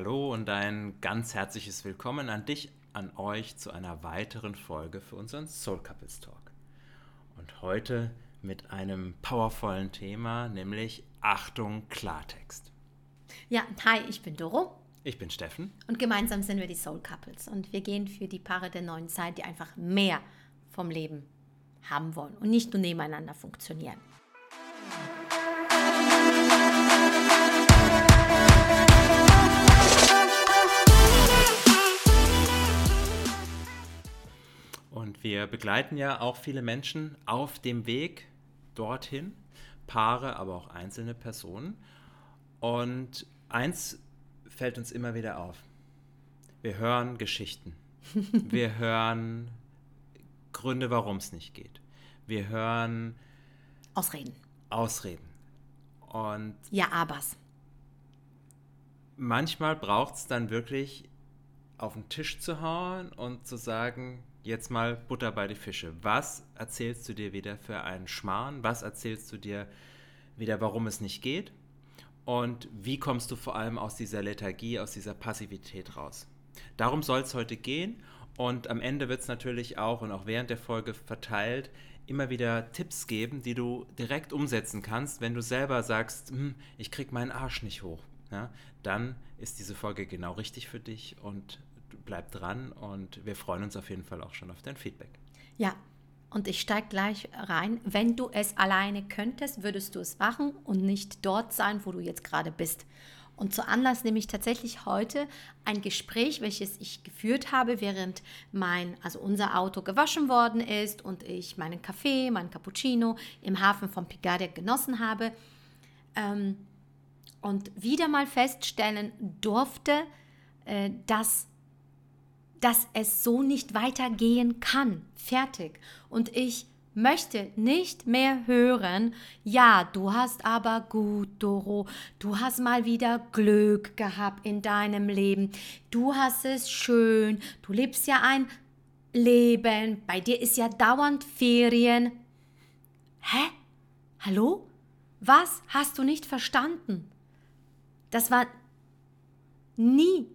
Hallo und ein ganz herzliches Willkommen an dich, an euch zu einer weiteren Folge für unseren Soul Couples Talk. Und heute mit einem powervollen Thema, nämlich Achtung Klartext. Ja, hi, ich bin Doro. Ich bin Steffen. Und gemeinsam sind wir die Soul Couples. Und wir gehen für die Paare der neuen Zeit, die einfach mehr vom Leben haben wollen und nicht nur nebeneinander funktionieren. Und wir begleiten ja auch viele Menschen auf dem Weg dorthin, Paare, aber auch einzelne Personen. Und eins fällt uns immer wieder auf. Wir hören Geschichten. Wir hören Gründe, warum es nicht geht. Wir hören Ausreden. Ausreden. Und Ja, abers. manchmal braucht es dann wirklich auf den Tisch zu hauen und zu sagen, jetzt mal Butter bei die Fische. Was erzählst du dir wieder für einen Schmarrn? Was erzählst du dir wieder, warum es nicht geht? Und wie kommst du vor allem aus dieser Lethargie, aus dieser Passivität raus? Darum soll es heute gehen. Und am Ende wird es natürlich auch und auch während der Folge verteilt immer wieder Tipps geben, die du direkt umsetzen kannst, wenn du selber sagst, hm, ich krieg meinen Arsch nicht hoch. Ja, dann ist diese Folge genau richtig für dich und bleib dran und wir freuen uns auf jeden Fall auch schon auf dein Feedback. Ja, und ich steige gleich rein. Wenn du es alleine könntest, würdest du es machen und nicht dort sein, wo du jetzt gerade bist. Und zu Anlass nehme ich tatsächlich heute ein Gespräch, welches ich geführt habe, während mein, also unser Auto gewaschen worden ist und ich meinen Kaffee, meinen Cappuccino im Hafen von Pigadia genossen habe. Ähm, und wieder mal feststellen durfte, äh, dass dass es so nicht weitergehen kann. Fertig. Und ich möchte nicht mehr hören, ja, du hast aber gut, Doro, du hast mal wieder Glück gehabt in deinem Leben, du hast es schön, du lebst ja ein Leben, bei dir ist ja dauernd Ferien. Hä? Hallo? Was hast du nicht verstanden? Das war nie.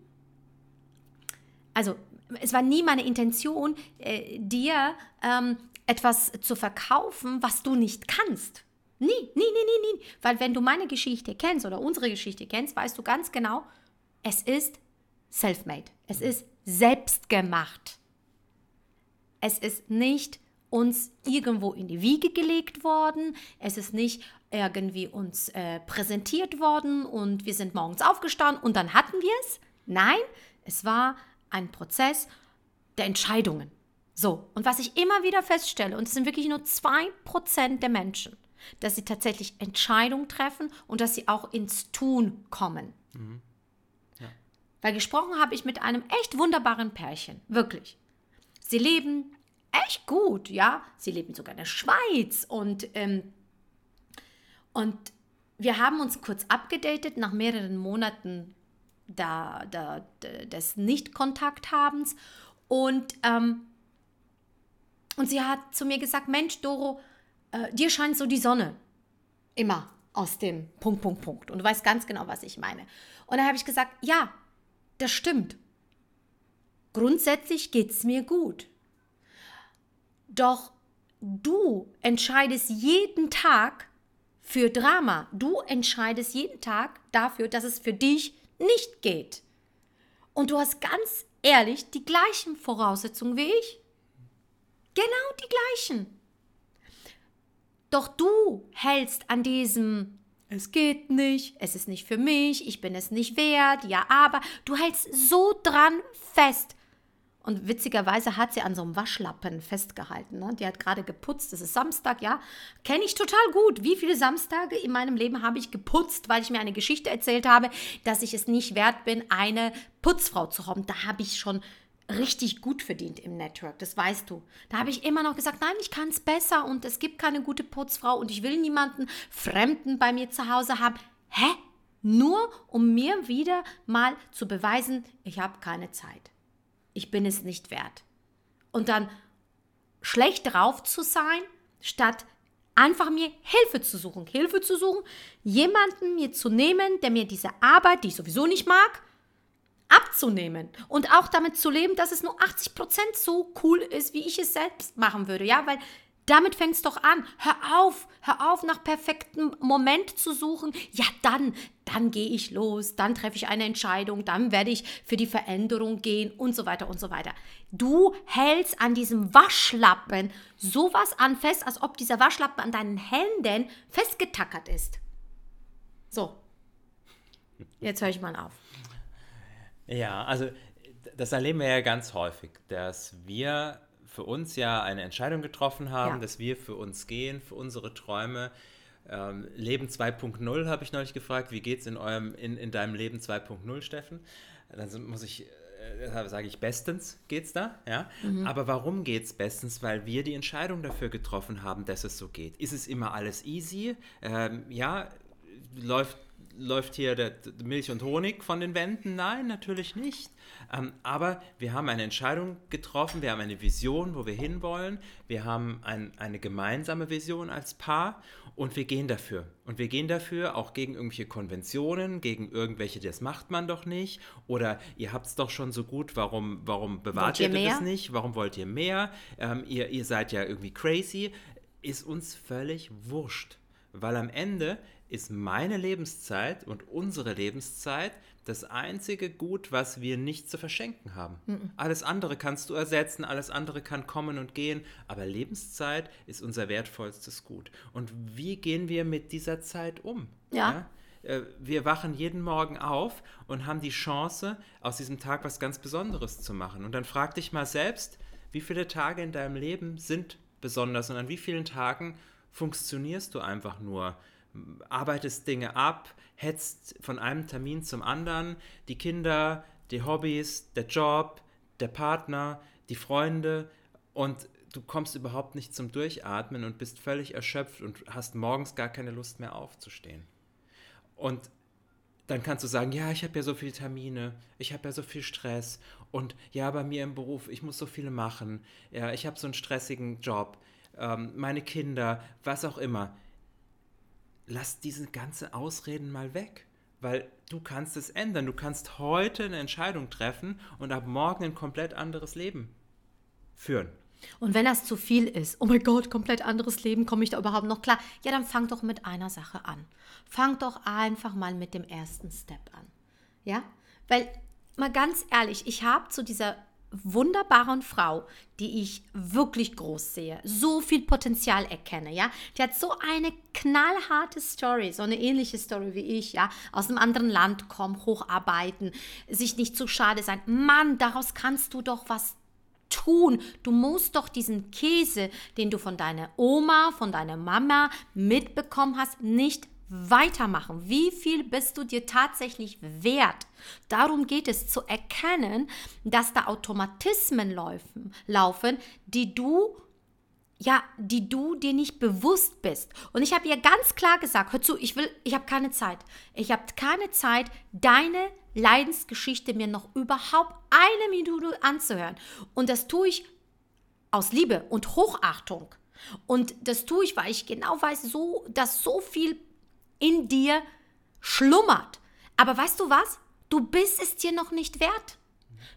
Also es war nie meine Intention, äh, dir ähm, etwas zu verkaufen, was du nicht kannst. Nie, nie, nie, nie, nie. Weil wenn du meine Geschichte kennst oder unsere Geschichte kennst, weißt du ganz genau, es ist self-made. Es ist selbstgemacht. Es ist nicht uns irgendwo in die Wiege gelegt worden. Es ist nicht irgendwie uns äh, präsentiert worden und wir sind morgens aufgestanden und dann hatten wir es. Nein, es war ein Prozess der Entscheidungen. So, und was ich immer wieder feststelle, und es sind wirklich nur 2% der Menschen, dass sie tatsächlich Entscheidungen treffen und dass sie auch ins Tun kommen. Mhm. Ja. Weil gesprochen habe ich mit einem echt wunderbaren Pärchen, wirklich. Sie leben echt gut, ja. Sie leben sogar in der Schweiz und, ähm, und wir haben uns kurz abgedatet nach mehreren Monaten da, da, des Nicht-Kontakthabens. Und, ähm, und sie hat zu mir gesagt, Mensch, Doro, äh, dir scheint so die Sonne immer aus dem Punkt, Punkt, Punkt. Und du weißt ganz genau, was ich meine. Und dann habe ich gesagt, ja, das stimmt. Grundsätzlich geht es mir gut. Doch du entscheidest jeden Tag für Drama. Du entscheidest jeden Tag dafür, dass es für dich nicht geht. Und du hast ganz ehrlich die gleichen Voraussetzungen wie ich. Genau die gleichen. Doch du hältst an diesem, es geht nicht, es ist nicht für mich, ich bin es nicht wert, ja, aber du hältst so dran fest, und witzigerweise hat sie an so einem Waschlappen festgehalten. Ne? Die hat gerade geputzt. Es ist Samstag, ja. Kenne ich total gut. Wie viele Samstage in meinem Leben habe ich geputzt, weil ich mir eine Geschichte erzählt habe, dass ich es nicht wert bin, eine Putzfrau zu haben. Da habe ich schon richtig gut verdient im Network, das weißt du. Da habe ich immer noch gesagt, nein, ich kann es besser und es gibt keine gute Putzfrau und ich will niemanden Fremden bei mir zu Hause haben. Hä? Nur um mir wieder mal zu beweisen, ich habe keine Zeit ich bin es nicht wert. Und dann schlecht drauf zu sein, statt einfach mir Hilfe zu suchen. Hilfe zu suchen, jemanden mir zu nehmen, der mir diese Arbeit, die ich sowieso nicht mag, wahrzunehmen und auch damit zu leben, dass es nur 80% so cool ist, wie ich es selbst machen würde, ja, weil damit fängt es doch an. Hör auf, hör auf, nach perfektem Moment zu suchen. Ja, dann, dann gehe ich los, dann treffe ich eine Entscheidung, dann werde ich für die Veränderung gehen und so weiter und so weiter. Du hältst an diesem Waschlappen sowas an fest, als ob dieser Waschlappen an deinen Händen festgetackert ist. So. Jetzt höre ich mal auf. Ja, also das erleben wir ja ganz häufig, dass wir für uns ja eine Entscheidung getroffen haben, ja. dass wir für uns gehen, für unsere Träume. Ähm, Leben 2.0 habe ich neulich gefragt, wie geht es in, in, in deinem Leben 2.0, Steffen? Dann muss ich äh, sage ich bestens geht's da, ja. Mhm. Aber warum geht's bestens? Weil wir die Entscheidung dafür getroffen haben, dass es so geht. Ist es immer alles easy? Ähm, ja, läuft läuft hier der, Milch und Honig von den Wänden? Nein, natürlich nicht. Ähm, aber wir haben eine Entscheidung getroffen, wir haben eine Vision, wo wir hinwollen, wir haben ein, eine gemeinsame Vision als Paar und wir gehen dafür. Und wir gehen dafür auch gegen irgendwelche Konventionen, gegen irgendwelche, das macht man doch nicht. Oder ihr habt es doch schon so gut, warum, warum bewahrt ihr, ihr das nicht? Warum wollt ihr mehr? Ähm, ihr, ihr seid ja irgendwie crazy. Ist uns völlig wurscht. Weil am Ende ist meine Lebenszeit und unsere Lebenszeit das einzige Gut, was wir nicht zu verschenken haben. Mhm. Alles andere kannst du ersetzen, alles andere kann kommen und gehen, aber Lebenszeit ist unser wertvollstes Gut. Und wie gehen wir mit dieser Zeit um? Ja. ja? Äh, wir wachen jeden Morgen auf und haben die Chance, aus diesem Tag was ganz Besonderes zu machen. Und dann frag dich mal selbst, wie viele Tage in deinem Leben sind besonders und an wie vielen Tagen funktionierst du einfach nur? arbeitest Dinge ab, hetzt von einem Termin zum anderen, die Kinder, die Hobbys, der Job, der Partner, die Freunde. Und du kommst überhaupt nicht zum Durchatmen und bist völlig erschöpft und hast morgens gar keine Lust mehr aufzustehen. Und dann kannst du sagen, ja, ich habe ja so viele Termine, ich habe ja so viel Stress. Und ja, bei mir im Beruf, ich muss so viele machen, ja, ich habe so einen stressigen Job, ähm, meine Kinder, was auch immer lass diese ganzen Ausreden mal weg. Weil du kannst es ändern. Du kannst heute eine Entscheidung treffen und ab morgen ein komplett anderes Leben führen. Und wenn das zu viel ist, oh mein Gott, komplett anderes Leben, komme ich da überhaupt noch klar? Ja, dann fang doch mit einer Sache an. Fang doch einfach mal mit dem ersten Step an. Ja? Weil, mal ganz ehrlich, ich habe zu dieser wunderbaren Frau, die ich wirklich groß sehe, so viel Potenzial erkenne, ja. Die hat so eine knallharte Story, so eine ähnliche Story wie ich, ja, aus einem anderen Land kommen, hocharbeiten, sich nicht zu schade sein. Mann, daraus kannst du doch was tun. Du musst doch diesen Käse, den du von deiner Oma, von deiner Mama mitbekommen hast, nicht weitermachen. Wie viel bist du dir tatsächlich wert? Darum geht es zu erkennen, dass da Automatismen laufen, laufen, die du ja, die du dir nicht bewusst bist. Und ich habe ihr ganz klar gesagt, hör zu, ich will, ich habe keine Zeit. Ich habe keine Zeit, deine Leidensgeschichte mir noch überhaupt eine Minute anzuhören. Und das tue ich aus Liebe und Hochachtung. Und das tue ich, weil ich genau weiß, so, dass so viel in dir schlummert. Aber weißt du was? Du bist es dir noch nicht wert.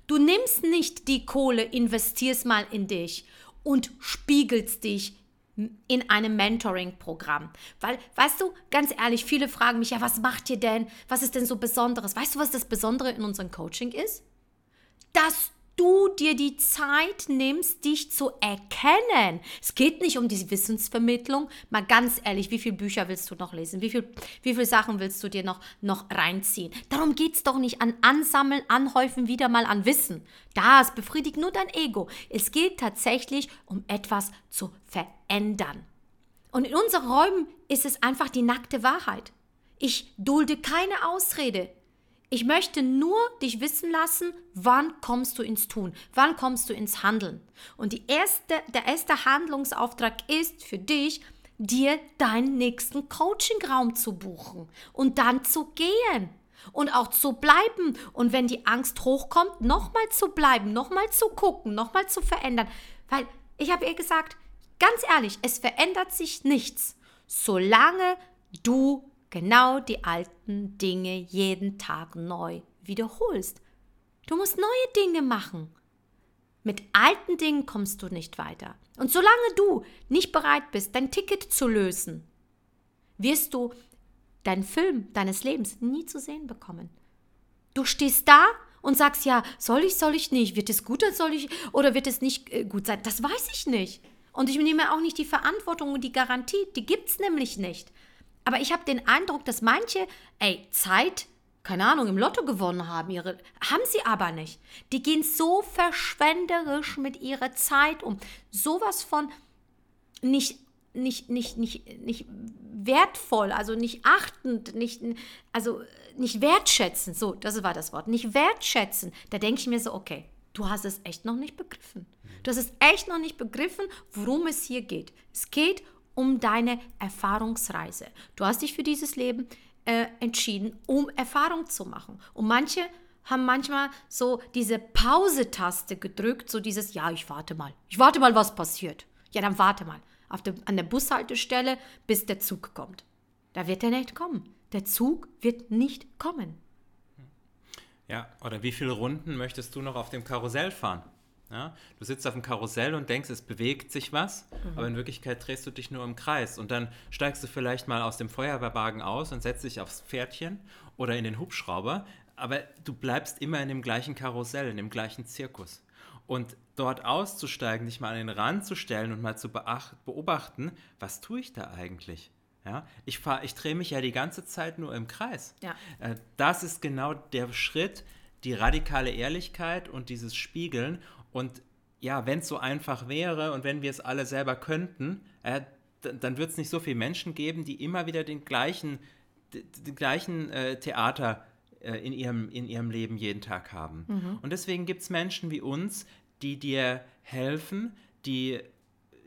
Du nimmst nicht die Kohle, investierst mal in dich und spiegelst dich in einem Mentoring-Programm. Weil, weißt du, ganz ehrlich, viele fragen mich, ja, was macht ihr denn? Was ist denn so Besonderes? Weißt du, was das Besondere in unserem Coaching ist? Dass du dir die Zeit nimmst, dich zu erkennen. Es geht nicht um die Wissensvermittlung. Mal ganz ehrlich, wie viele Bücher willst du noch lesen? Wie viele wie viel Sachen willst du dir noch, noch reinziehen? Darum geht es doch nicht an Ansammeln, Anhäufen wieder mal an Wissen. Das befriedigt nur dein Ego. Es geht tatsächlich um etwas zu verändern. Und in unseren Räumen ist es einfach die nackte Wahrheit. Ich dulde keine Ausrede. Ich möchte nur dich wissen lassen, wann kommst du ins Tun, wann kommst du ins Handeln. Und die erste, der erste Handlungsauftrag ist für dich, dir deinen nächsten Coachingraum zu buchen und dann zu gehen und auch zu bleiben. Und wenn die Angst hochkommt, nochmal zu bleiben, nochmal zu gucken, nochmal zu verändern. Weil ich habe ihr gesagt, ganz ehrlich, es verändert sich nichts, solange du genau die alten Dinge jeden Tag neu wiederholst. Du musst neue Dinge machen. Mit alten Dingen kommst du nicht weiter. Und solange du nicht bereit bist, dein Ticket zu lösen, wirst du deinen Film deines Lebens nie zu sehen bekommen. Du stehst da und sagst, ja, soll ich, soll ich nicht? Wird es gut oder soll ich oder wird es nicht äh, gut sein? Das weiß ich nicht. Und ich nehme auch nicht die Verantwortung und die Garantie, die gibt es nämlich nicht. Aber ich habe den Eindruck, dass manche, ey, Zeit, keine Ahnung, im Lotto gewonnen haben, ihre, haben sie aber nicht. Die gehen so verschwenderisch mit ihrer Zeit um. Sowas von nicht, nicht, nicht, nicht, nicht wertvoll, also nicht achtend, nicht, also nicht wertschätzend. So, das war das Wort. Nicht wertschätzen. Da denke ich mir so, okay, du hast es echt noch nicht begriffen. Du hast es echt noch nicht begriffen, worum es hier geht. Es geht um deine Erfahrungsreise. Du hast dich für dieses Leben äh, entschieden, um Erfahrung zu machen. Und manche haben manchmal so diese Pause-Taste gedrückt, so dieses, ja, ich warte mal. Ich warte mal, was passiert. Ja, dann warte mal der, an der Bushaltestelle, bis der Zug kommt. Da wird er nicht kommen. Der Zug wird nicht kommen. Ja, oder wie viele Runden möchtest du noch auf dem Karussell fahren? Ja, du sitzt auf dem Karussell und denkst, es bewegt sich was, mhm. aber in Wirklichkeit drehst du dich nur im Kreis. Und dann steigst du vielleicht mal aus dem Feuerwehrwagen aus und setzt dich aufs Pferdchen oder in den Hubschrauber, aber du bleibst immer in dem gleichen Karussell, in dem gleichen Zirkus. Und dort auszusteigen, dich mal an den Rand zu stellen und mal zu beobachten, was tue ich da eigentlich? Ja, ich, ich drehe mich ja die ganze Zeit nur im Kreis. Ja. Äh, das ist genau der Schritt, die radikale Ehrlichkeit und dieses Spiegeln. Und ja, wenn es so einfach wäre und wenn wir es alle selber könnten, äh, dann wird es nicht so viele Menschen geben, die immer wieder den gleichen, den gleichen äh, Theater äh, in, ihrem, in ihrem Leben jeden Tag haben. Mhm. Und deswegen gibt es Menschen wie uns, die dir helfen, die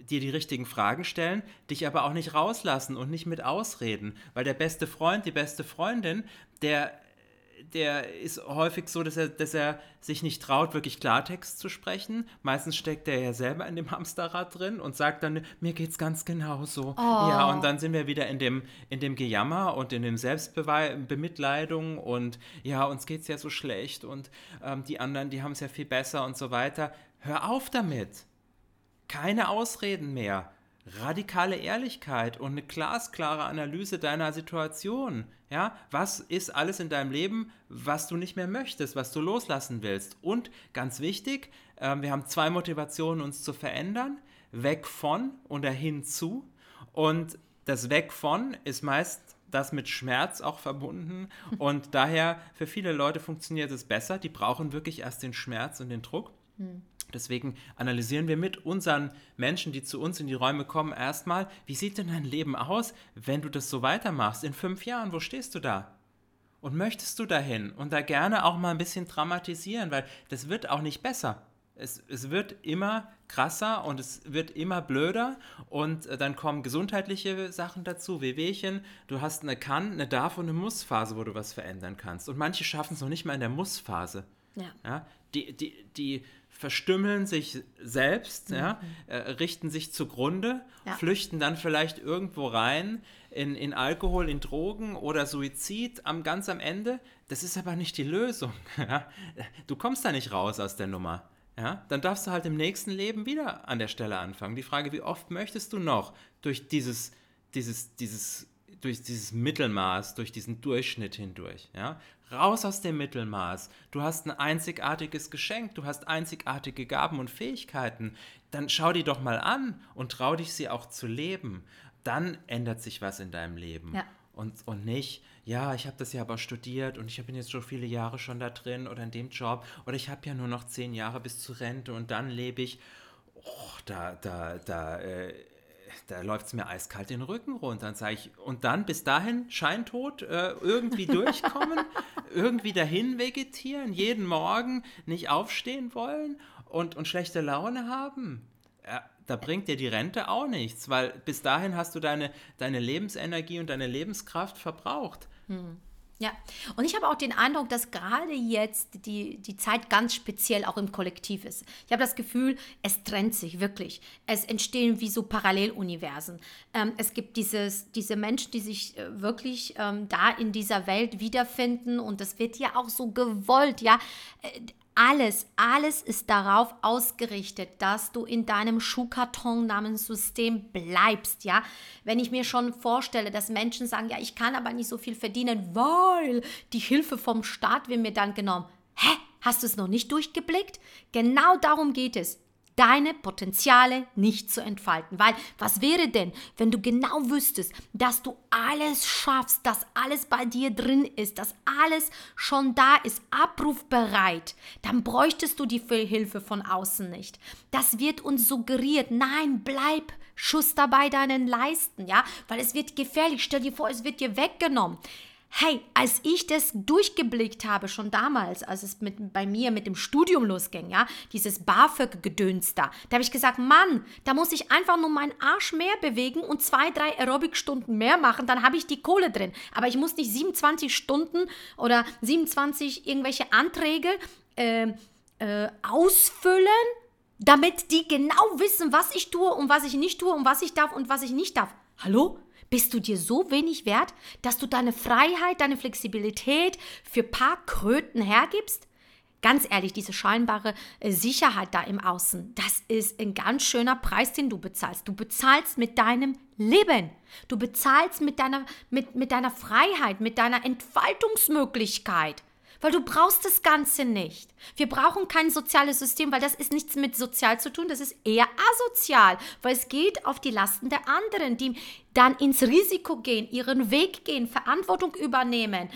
dir die richtigen Fragen stellen, dich aber auch nicht rauslassen und nicht mit ausreden. Weil der beste Freund, die beste Freundin, der der ist häufig so, dass er, dass er sich nicht traut, wirklich Klartext zu sprechen. Meistens steckt er ja selber in dem Hamsterrad drin und sagt dann, mir geht's ganz genau so. Oh. Ja, und dann sind wir wieder in dem, in dem Gejammer und in dem Selbstbemitleidung und ja, uns geht's ja so schlecht und ähm, die anderen, die haben es ja viel besser und so weiter. Hör auf damit. Keine Ausreden mehr radikale Ehrlichkeit und eine glasklare Analyse deiner Situation. Ja, was ist alles in deinem Leben, was du nicht mehr möchtest, was du loslassen willst? Und ganz wichtig, äh, wir haben zwei Motivationen, uns zu verändern: weg von und dahin zu. Und das Weg von ist meist das mit Schmerz auch verbunden. Und daher für viele Leute funktioniert es besser. Die brauchen wirklich erst den Schmerz und den Druck. Hm. Deswegen analysieren wir mit unseren Menschen, die zu uns in die Räume kommen, erstmal, wie sieht denn dein Leben aus, wenn du das so weitermachst? In fünf Jahren, wo stehst du da? Und möchtest du dahin? Und da gerne auch mal ein bisschen dramatisieren, weil das wird auch nicht besser. Es, es wird immer krasser und es wird immer blöder und äh, dann kommen gesundheitliche Sachen dazu, Wehwehchen. Du hast eine Kann-, eine Darf- und eine Muss-Phase, wo du was verändern kannst. Und manche schaffen es noch nicht mal in der Muss-Phase. Ja. ja. Die, die, die verstümmeln sich selbst, mhm. ja, äh, richten sich zugrunde, ja. flüchten dann vielleicht irgendwo rein in, in Alkohol, in Drogen oder Suizid am ganz am Ende. Das ist aber nicht die Lösung. Ja. Du kommst da nicht raus aus der Nummer. Ja, dann darfst du halt im nächsten Leben wieder an der Stelle anfangen. Die Frage, wie oft möchtest du noch durch dieses, dieses, dieses durch dieses Mittelmaß, durch diesen Durchschnitt hindurch. Ja? Raus aus dem Mittelmaß. Du hast ein einzigartiges Geschenk, du hast einzigartige Gaben und Fähigkeiten. Dann schau die doch mal an und trau dich, sie auch zu leben. Dann ändert sich was in deinem Leben. Ja. Und, und nicht, ja, ich habe das ja aber studiert und ich bin jetzt so viele Jahre schon da drin oder in dem Job oder ich habe ja nur noch zehn Jahre bis zur Rente und dann lebe ich. Oh, da, da, da äh, da läuft es mir eiskalt den Rücken runter. Und sage ich, und dann bis dahin scheintot äh, irgendwie durchkommen, irgendwie dahin vegetieren, jeden Morgen nicht aufstehen wollen und, und schlechte Laune haben. Ja, da bringt dir die Rente auch nichts, weil bis dahin hast du deine, deine Lebensenergie und deine Lebenskraft verbraucht. Hm. Ja, und ich habe auch den Eindruck, dass gerade jetzt die, die Zeit ganz speziell auch im Kollektiv ist. Ich habe das Gefühl, es trennt sich wirklich. Es entstehen wie so Paralleluniversen. Ähm, es gibt dieses, diese Menschen, die sich äh, wirklich ähm, da in dieser Welt wiederfinden und das wird ja auch so gewollt, ja. Alles, alles ist darauf ausgerichtet, dass du in deinem Schuhkarton namens System bleibst, ja. Wenn ich mir schon vorstelle, dass Menschen sagen, ja, ich kann aber nicht so viel verdienen, weil die Hilfe vom Staat wird mir dann genommen. Hä? Hast du es noch nicht durchgeblickt? Genau darum geht es deine Potenziale nicht zu entfalten. Weil was wäre denn, wenn du genau wüsstest, dass du alles schaffst, dass alles bei dir drin ist, dass alles schon da ist, abrufbereit, dann bräuchtest du die Hilfe von außen nicht. Das wird uns suggeriert. Nein, bleib Schuster bei deinen Leisten, ja, weil es wird gefährlich. Stell dir vor, es wird dir weggenommen. Hey, als ich das durchgeblickt habe, schon damals, als es mit, bei mir mit dem Studium losging, ja, dieses BAföG-Gedöns da, da habe ich gesagt, Mann, da muss ich einfach nur meinen Arsch mehr bewegen und zwei, drei Aerobic-Stunden mehr machen, dann habe ich die Kohle drin. Aber ich muss nicht 27 Stunden oder 27 irgendwelche Anträge äh, äh, ausfüllen, damit die genau wissen, was ich tue und was ich nicht tue und was ich darf und was ich nicht darf. Hallo? Bist du dir so wenig wert, dass du deine Freiheit, deine Flexibilität für paar Kröten hergibst? Ganz ehrlich, diese scheinbare äh, Sicherheit da im Außen, das ist ein ganz schöner Preis, den du bezahlst. Du bezahlst mit deinem Leben. Du bezahlst mit deiner, mit, mit deiner Freiheit, mit deiner Entfaltungsmöglichkeit weil du brauchst das Ganze nicht. Wir brauchen kein soziales System, weil das ist nichts mit sozial zu tun, das ist eher asozial, weil es geht auf die Lasten der anderen, die dann ins Risiko gehen, ihren Weg gehen, Verantwortung übernehmen,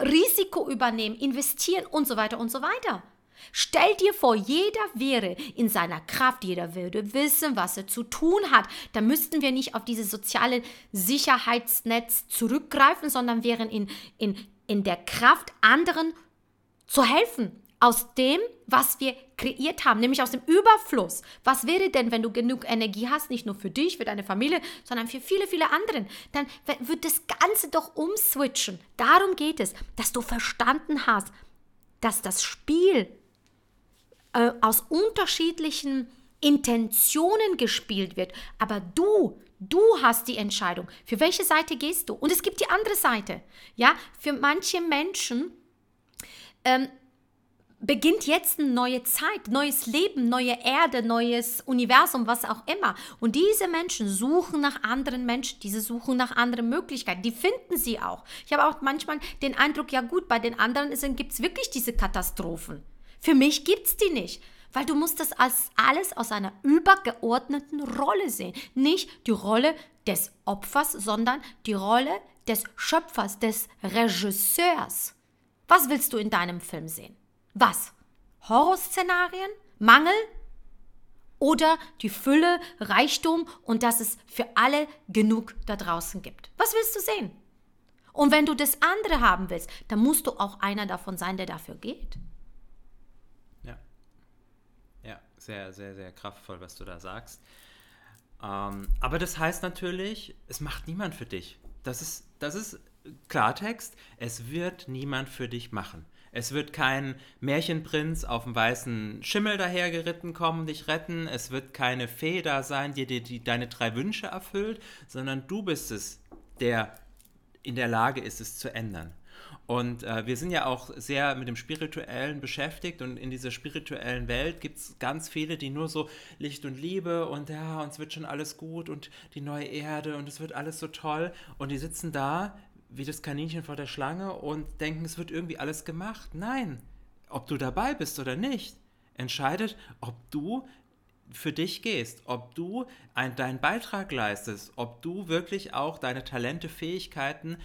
Risiko übernehmen, investieren und so weiter und so weiter. Stell dir vor, jeder wäre in seiner Kraft, jeder würde wissen, was er zu tun hat. Da müssten wir nicht auf dieses soziale Sicherheitsnetz zurückgreifen, sondern wären in, in in der Kraft, anderen zu helfen. Aus dem, was wir kreiert haben, nämlich aus dem Überfluss. Was wäre denn, wenn du genug Energie hast, nicht nur für dich, für deine Familie, sondern für viele, viele anderen? Dann wird das Ganze doch umswitchen. Darum geht es, dass du verstanden hast, dass das Spiel äh, aus unterschiedlichen Intentionen gespielt wird. Aber du, Du hast die Entscheidung. Für welche Seite gehst du? Und es gibt die andere Seite. Ja, für manche Menschen ähm, beginnt jetzt eine neue Zeit, neues Leben, neue Erde, neues Universum, was auch immer. Und diese Menschen suchen nach anderen Menschen, diese suchen nach anderen Möglichkeiten. Die finden sie auch. Ich habe auch manchmal den Eindruck, ja gut, bei den anderen gibt es wirklich diese Katastrophen. Für mich gibt es die nicht weil du musst das als alles aus einer übergeordneten Rolle sehen. Nicht die Rolle des Opfers, sondern die Rolle des Schöpfers, des Regisseurs. Was willst du in deinem Film sehen? Was? Horrorszenarien? Mangel? Oder die Fülle, Reichtum und dass es für alle genug da draußen gibt? Was willst du sehen? Und wenn du das andere haben willst, dann musst du auch einer davon sein, der dafür geht. Sehr, sehr, sehr kraftvoll, was du da sagst. Ähm, aber das heißt natürlich, es macht niemand für dich. Das ist, das ist Klartext, es wird niemand für dich machen. Es wird kein Märchenprinz auf dem weißen Schimmel dahergeritten kommen, dich retten. Es wird keine Fee da sein, die dir die, deine drei Wünsche erfüllt, sondern du bist es, der in der Lage ist, es zu ändern. Und äh, wir sind ja auch sehr mit dem Spirituellen beschäftigt und in dieser spirituellen Welt gibt es ganz viele, die nur so Licht und Liebe und ja, uns wird schon alles gut und die neue Erde und es wird alles so toll. Und die sitzen da wie das Kaninchen vor der Schlange und denken, es wird irgendwie alles gemacht. Nein, ob du dabei bist oder nicht, entscheidet, ob du für dich gehst, ob du ein, deinen Beitrag leistest, ob du wirklich auch deine Talente, Fähigkeiten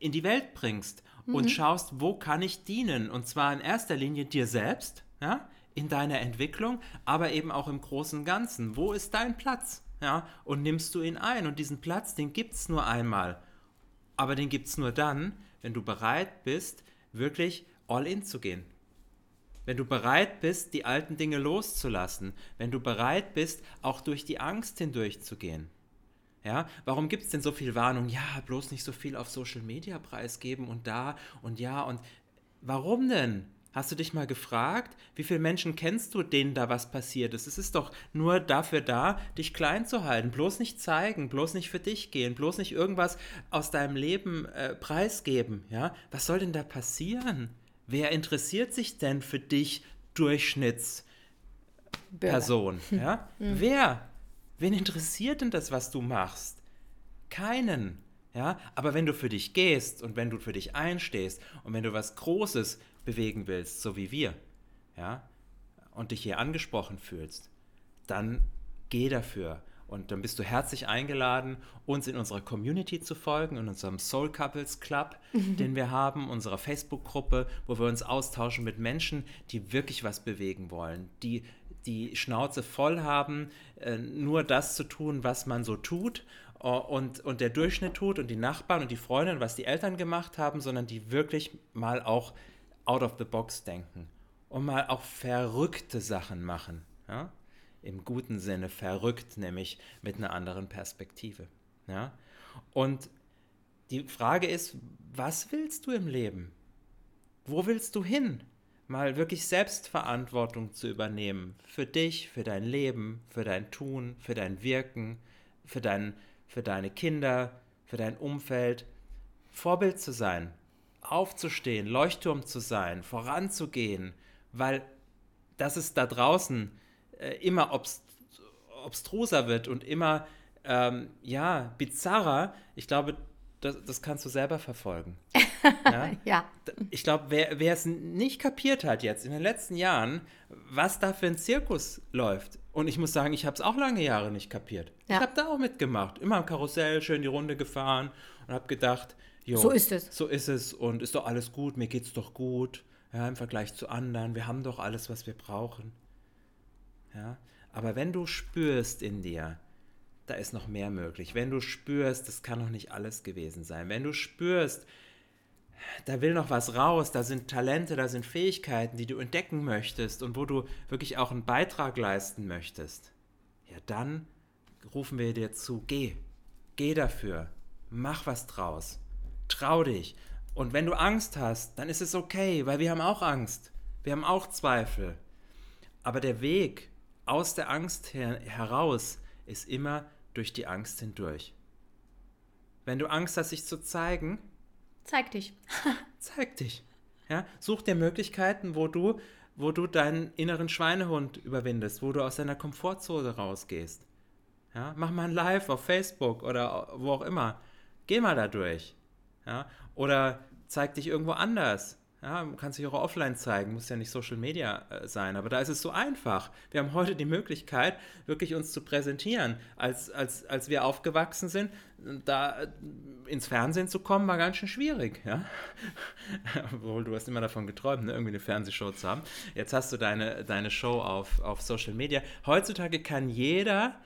in die Welt bringst mhm. und schaust, wo kann ich dienen? Und zwar in erster Linie dir selbst, ja, in deiner Entwicklung, aber eben auch im großen Ganzen. Wo ist dein Platz? Ja, und nimmst du ihn ein? Und diesen Platz, den gibt es nur einmal. Aber den gibt es nur dann, wenn du bereit bist, wirklich all in zu gehen. Wenn du bereit bist, die alten Dinge loszulassen. Wenn du bereit bist, auch durch die Angst hindurchzugehen. Ja, warum gibt es denn so viel Warnung? Ja, bloß nicht so viel auf Social Media preisgeben und da und ja und warum denn? Hast du dich mal gefragt, wie viele Menschen kennst du, denen da was passiert ist? Es ist doch nur dafür da, dich klein zu halten. Bloß nicht zeigen, bloß nicht für dich gehen, bloß nicht irgendwas aus deinem Leben äh, preisgeben. Ja? Was soll denn da passieren? Wer interessiert sich denn für dich Durchschnittsperson? Ja? Mhm. Wer? Wen interessiert denn das, was du machst? Keinen. Ja, aber wenn du für dich gehst und wenn du für dich einstehst und wenn du was Großes bewegen willst, so wie wir, ja, und dich hier angesprochen fühlst, dann geh dafür. Und dann bist du herzlich eingeladen, uns in unserer Community zu folgen, in unserem Soul Couples Club, mhm. den wir haben, unserer Facebook-Gruppe, wo wir uns austauschen mit Menschen, die wirklich was bewegen wollen, die die Schnauze voll haben, äh, nur das zu tun, was man so tut äh, und, und der Durchschnitt tut und die Nachbarn und die Freunde und was die Eltern gemacht haben, sondern die wirklich mal auch out of the box denken und mal auch verrückte Sachen machen. Ja? Im guten Sinne verrückt, nämlich mit einer anderen Perspektive. Ja? Und die Frage ist, was willst du im Leben? Wo willst du hin? Mal wirklich Selbstverantwortung zu übernehmen. Für dich, für dein Leben, für dein Tun, für dein Wirken, für, dein, für deine Kinder, für dein Umfeld. Vorbild zu sein, aufzustehen, Leuchtturm zu sein, voranzugehen, weil dass es da draußen äh, immer obst obstruser wird und immer ähm, ja bizarrer, ich glaube, das, das kannst du selber verfolgen. ja. ja. Ich glaube, wer, es nicht kapiert hat jetzt in den letzten Jahren, was da für ein Zirkus läuft. Und ich muss sagen, ich habe es auch lange Jahre nicht kapiert. Ja. Ich habe da auch mitgemacht. Immer am Karussell schön die Runde gefahren und habe gedacht, jo, so ist es. So ist es und ist doch alles gut, mir geht's doch gut ja, im Vergleich zu anderen. Wir haben doch alles, was wir brauchen. Ja, aber wenn du spürst in dir, da ist noch mehr möglich. Wenn du spürst, das kann noch nicht alles gewesen sein. Wenn du spürst, da will noch was raus, da sind Talente, da sind Fähigkeiten, die du entdecken möchtest und wo du wirklich auch einen Beitrag leisten möchtest, ja, dann rufen wir dir zu, geh, geh dafür, mach was draus, trau dich und wenn du Angst hast, dann ist es okay, weil wir haben auch Angst. Wir haben auch Zweifel. Aber der Weg aus der Angst her heraus ist immer durch die Angst hindurch. Wenn du Angst hast, dich zu zeigen, zeig dich. zeig dich. Ja, such dir Möglichkeiten, wo du, wo du deinen inneren Schweinehund überwindest, wo du aus deiner Komfortzone rausgehst. Ja, mach mal ein Live auf Facebook oder wo auch immer. Geh mal da durch. Ja? Oder zeig dich irgendwo anders. Ja, kannst dich auch offline zeigen, muss ja nicht Social Media äh, sein, aber da ist es so einfach. Wir haben heute die Möglichkeit, wirklich uns zu präsentieren. Als, als, als wir aufgewachsen sind, da äh, ins Fernsehen zu kommen, war ganz schön schwierig. Ja? Obwohl du hast immer davon geträumt, ne? irgendwie eine Fernsehshow zu haben. Jetzt hast du deine, deine Show auf, auf Social Media. Heutzutage kann jeder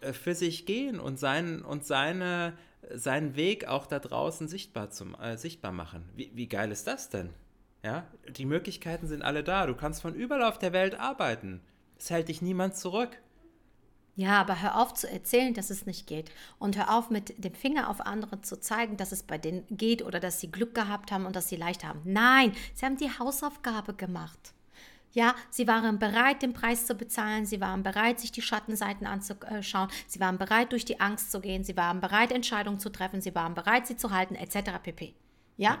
äh, für sich gehen und, sein, und seine seinen Weg auch da draußen sichtbar, zum, äh, sichtbar machen. Wie, wie geil ist das denn? Ja, die Möglichkeiten sind alle da. Du kannst von überall auf der Welt arbeiten. Es hält dich niemand zurück. Ja, aber hör auf zu erzählen, dass es nicht geht. Und hör auf mit dem Finger auf andere zu zeigen, dass es bei denen geht oder dass sie Glück gehabt haben und dass sie leicht haben. Nein, sie haben die Hausaufgabe gemacht. Ja, sie waren bereit, den Preis zu bezahlen, sie waren bereit, sich die Schattenseiten anzuschauen, sie waren bereit, durch die Angst zu gehen, sie waren bereit, Entscheidungen zu treffen, sie waren bereit, sie zu halten, etc. pp. Ja?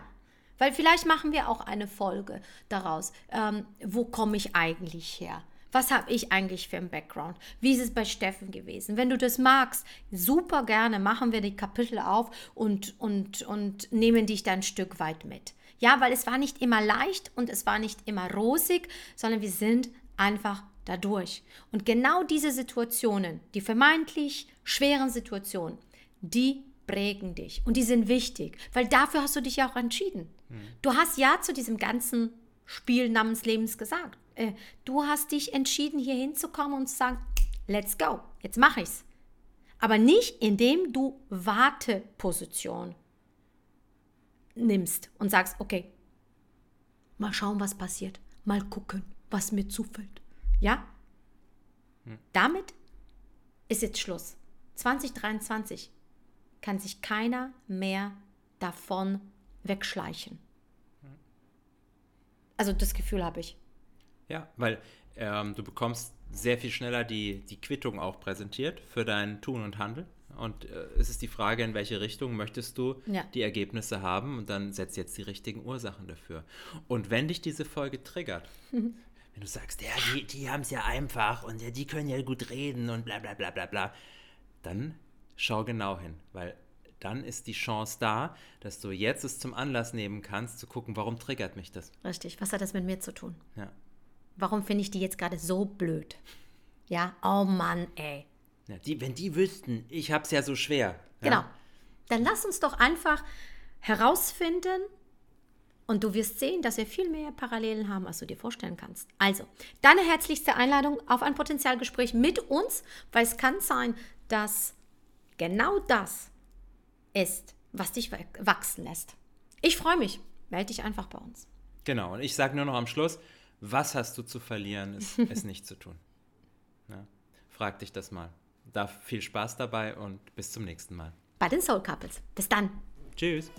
Weil vielleicht machen wir auch eine Folge daraus. Ähm, wo komme ich eigentlich her? Was habe ich eigentlich für einen Background? Wie ist es bei Steffen gewesen? Wenn du das magst, super gerne machen wir die Kapitel auf und, und, und nehmen dich dann ein Stück weit mit. Ja, weil es war nicht immer leicht und es war nicht immer rosig, sondern wir sind einfach dadurch. Und genau diese Situationen, die vermeintlich schweren Situationen, die prägen dich und die sind wichtig, weil dafür hast du dich ja auch entschieden. Mhm. Du hast ja zu diesem ganzen Spiel namens Lebens gesagt. Äh, du hast dich entschieden, hier hinzukommen und zu sagen, let's go, jetzt mache ich's. Aber nicht indem du Warteposition nimmst und sagst, okay, mal schauen, was passiert, mal gucken, was mir zufällt. Ja? Hm. Damit ist jetzt Schluss. 2023 kann sich keiner mehr davon wegschleichen. Also das Gefühl habe ich. Ja, weil ähm, du bekommst sehr viel schneller die, die Quittung auch präsentiert für dein Tun und Handeln. Und äh, es ist die Frage, in welche Richtung möchtest du Ja. die Ergebnisse haben und dann setz jetzt die richtigen Ursachen dafür. Und wenn dich diese Folge triggert, wenn du sagst, ja, die, die haben es ja einfach und ja, die können ja gut reden und bla bla bla bla bla, dann schau genau hin, weil dann ist die Chance da, dass du jetzt es zum Anlass nehmen kannst, zu gucken, warum triggert mich das. Richtig. Was hat das mit mir zu tun? Ja. Warum finde ich die jetzt gerade so blöd? Ja, oh Mann, ey. Ja, die, wenn die wüssten, ich hab's ja so schwer. Genau. Ja? Dann lass uns doch einfach herausfinden und du wirst sehen, dass wir viel mehr Parallelen haben, als du dir vorstellen kannst. Also, deine herzlichste Einladung auf ein Potenzialgespräch mit uns, weil es kann sein, dass genau das ist, was dich wachsen lässt. Ich freue mich. Melde dich einfach bei uns. Genau, und ich sage nur noch am Schluss, was hast du zu verlieren, ist, es nicht zu tun. Ja, frag dich das mal. Da viel Spaß dabei und bis zum nächsten Mal. Bei den Soul Couples. Bis dann. Tschüss.